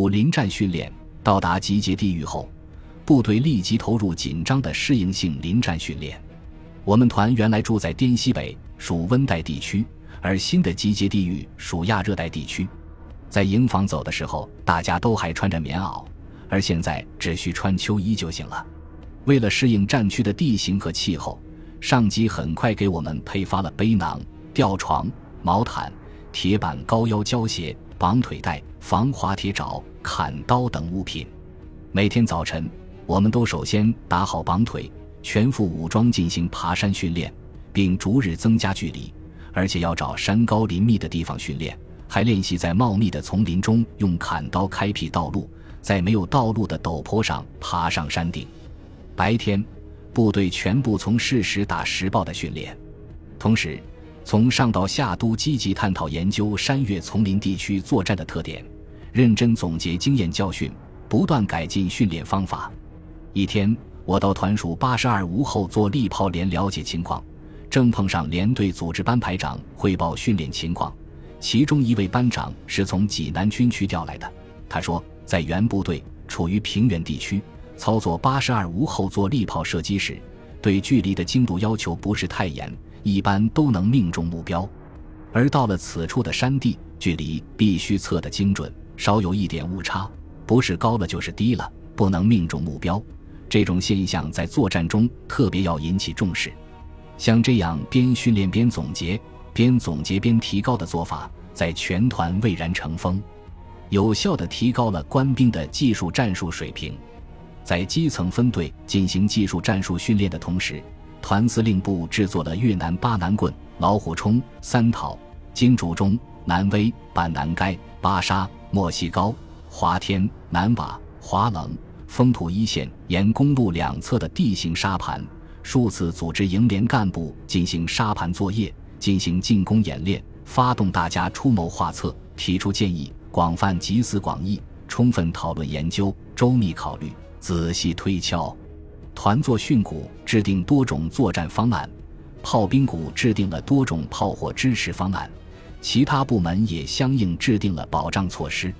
五临战训练到达集结地域后，部队立即投入紧张的适应性临战训练。我们团原来住在滇西北，属温带地区，而新的集结地域属亚热带地区。在营房走的时候，大家都还穿着棉袄，而现在只需穿秋衣就行了。为了适应战区的地形和气候，上级很快给我们配发了背囊、吊床、毛毯、铁板、高腰胶鞋、绑腿带、防滑铁爪、砍刀等物品。每天早晨，我们都首先打好绑腿，全副武装进行爬山训练，并逐日增加距离，而且要找山高林密的地方训练，还练习在茂密的丛林中用砍刀开辟道路，在没有道路的陡坡上爬上山顶。白天，部队全部从事实打实报的训练，同时从上到下都积极探讨研究山岳丛林地区作战的特点，认真总结经验教训，不断改进训练方法。一天，我到团属八十二吴后座力炮连了解情况，正碰上连队组织班排长汇报训练情况，其中一位班长是从济南军区调来的，他说，在原部队处于平原地区。操作八十二无后座力炮射击时，对距离的精度要求不是太严，一般都能命中目标。而到了此处的山地，距离必须测得精准，稍有一点误差，不是高了就是低了，不能命中目标。这种现象在作战中特别要引起重视。像这样边训练边总结，边总结边提高的做法，在全团蔚然成风，有效地提高了官兵的技术战术水平。在基层分队进行技术战术训练的同时，团司令部制作了越南巴南棍、老虎冲、三讨、金竹中、南威、板南街、巴沙、莫西高、华天、南瓦、华冷、风土一线沿公路两侧的地形沙盘，数次组织营连干部进行沙盘作业，进行进攻演练，发动大家出谋划策，提出建议，广泛集思广益，充分讨论研究，周密考虑。仔细推敲，团作训鼓制定多种作战方案，炮兵鼓制定了多种炮火支持方案，其他部门也相应制定了保障措施。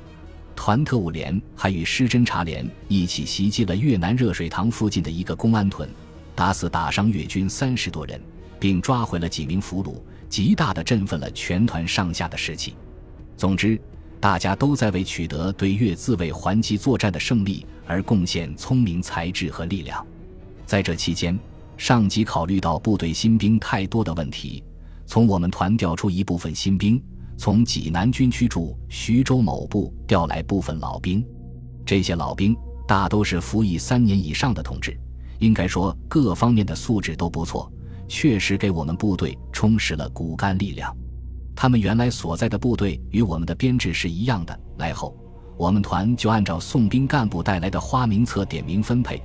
团特务连还与师侦察连一起袭击了越南热水塘附近的一个公安屯，打死打伤越军三十多人，并抓回了几名俘虏，极大的振奋了全团上下的士气。总之。大家都在为取得对越自卫还击作战的胜利而贡献聪明才智和力量。在这期间，上级考虑到部队新兵太多的问题，从我们团调出一部分新兵，从济南军区驻徐州某部调来部分老兵。这些老兵大都是服役三年以上的同志，应该说各方面的素质都不错，确实给我们部队充实了骨干力量。他们原来所在的部队与我们的编制是一样的。来后，我们团就按照送兵干部带来的花名册点名分配。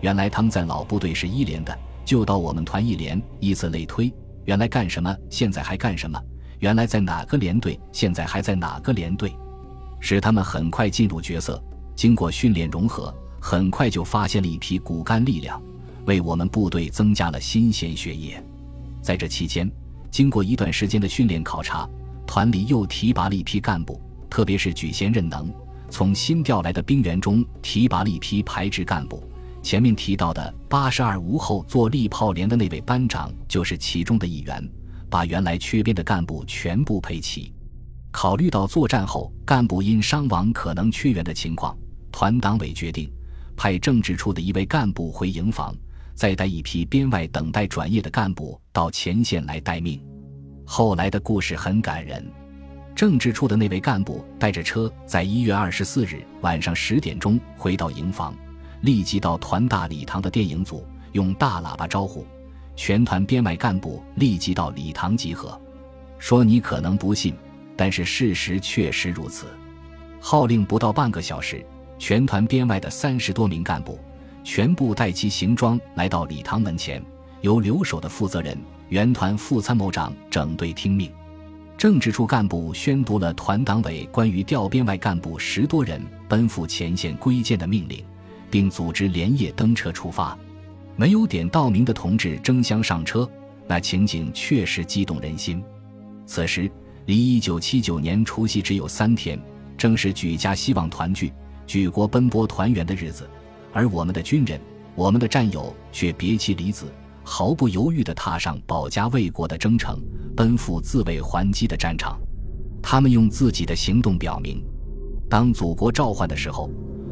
原来他们在老部队是一连的，就到我们团一连，以此类推。原来干什么，现在还干什么？原来在哪个连队，现在还在哪个连队，使他们很快进入角色。经过训练融合，很快就发现了一批骨干力量，为我们部队增加了新鲜血液。在这期间。经过一段时间的训练考察，团里又提拔了一批干部，特别是举贤任能。从新调来的兵员中提拔了一批排职干部。前面提到的八十二无后做力炮连的那位班长就是其中的一员，把原来缺编的干部全部配齐。考虑到作战后干部因伤亡可能缺员的情况，团党委决定派政治处的一位干部回营房。再带一批编外等待转业的干部到前线来待命。后来的故事很感人。政治处的那位干部带着车，在一月二十四日晚上十点钟回到营房，立即到团大礼堂的电影组用大喇叭招呼全团编外干部立即到礼堂集合。说你可能不信，但是事实确实如此。号令不到半个小时，全团编外的三十多名干部。全部带齐行装来到礼堂门前，由留守的负责人、原团副参谋长整队听命。政治处干部宣读了团党委关于调编外干部十多人奔赴前线归建的命令，并组织连夜登车出发。没有点到名的同志争相上车，那情景确实激动人心。此时离一九七九年除夕只有三天，正是举家希望团聚、举国奔波团圆的日子，而我们的军人、我们的战友却别妻离子，毫不犹豫地踏上保家卫国的征程，奔赴自卫还击的战场。他们用自己的行动表明，当祖国召唤的时候，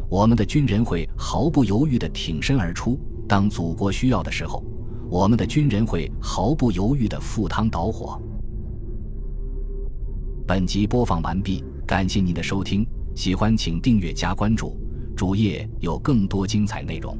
我们的军人会毫不犹豫的挺身而出；当祖国需要的时候，我们的军人会毫不犹豫的赴汤蹈火。本集播放完毕，感谢您的收听，喜欢请订阅加关注，主页有更多精彩内容。